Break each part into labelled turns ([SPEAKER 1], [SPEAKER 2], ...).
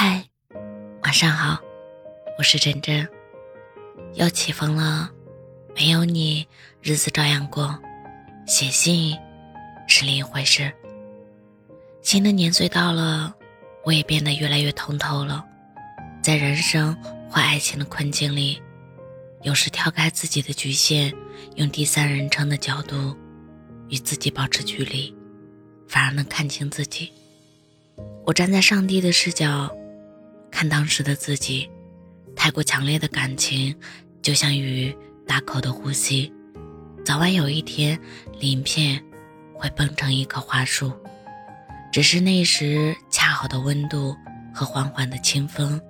[SPEAKER 1] 嗨，晚上好，我是真真。又起风了，没有你，日子照样过。写信是另一回事。新的年岁到了，我也变得越来越通透了。在人生或爱情的困境里，有时跳开自己的局限，用第三人称的角度与自己保持距离，反而能看清自己。我站在上帝的视角，看当时的自己，太过强烈的感情，就像鱼大口的呼吸，早晚有一天，鳞片会崩成一棵花树。只是那时恰好的温度和缓缓的清风，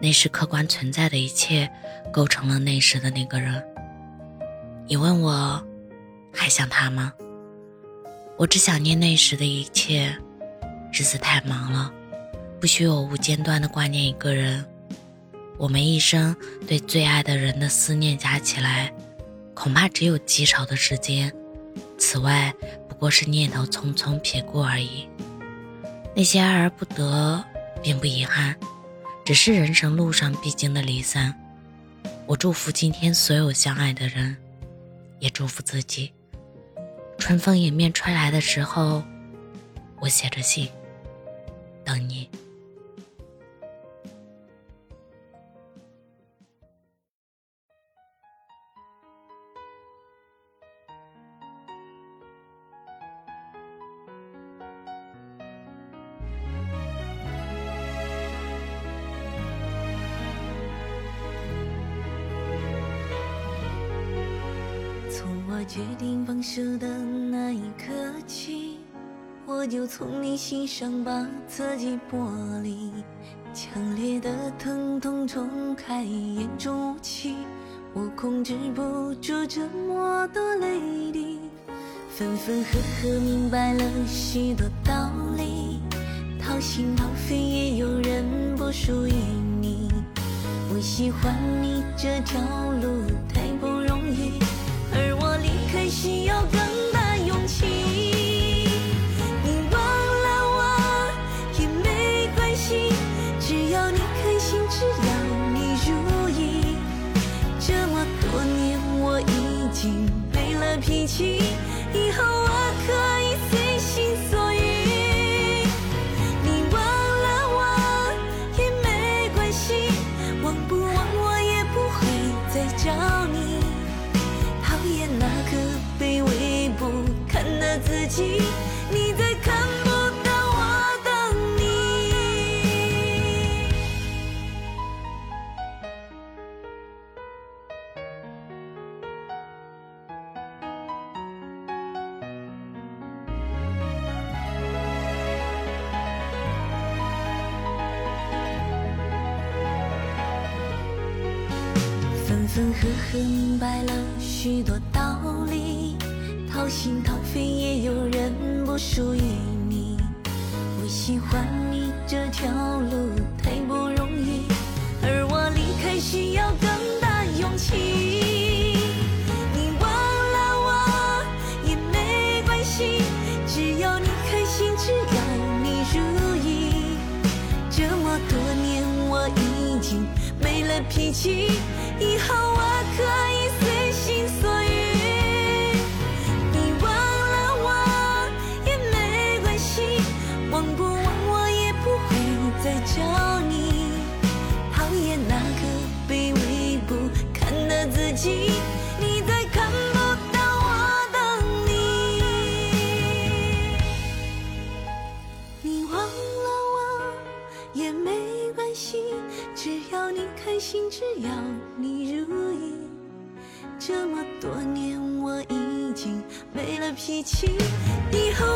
[SPEAKER 1] 那时客观存在的一切，构成了那时的那个人。你问我，还想他吗？我只想念那时的一切。日子太忙了，不许我无间断的挂念一个人。我们一生对最爱的人的思念加起来，恐怕只有极少的时间。此外，不过是念头匆匆撇过而已。那些爱而不得，并不遗憾，只是人生路上必经的离散。我祝福今天所有相爱的人，也祝福自己。春风迎面吹来的时候，我写着信。等你。
[SPEAKER 2] 我决定放手的那一刻起。我就从你心上把自己剥离，强烈的疼痛冲开眼中雾气，我控制不住这么多泪滴，分分合合明白了许多道理，掏心掏肺也有人不属于你，我喜欢你这条路讨厌那个卑微不堪的自己，你分分合合明白了许多道理，掏心掏肺也有人不属于你。我喜欢你这条路太不容易，脾气。以后我可以要你开心，只要。你如意，这么多年我已经没了脾气，以后。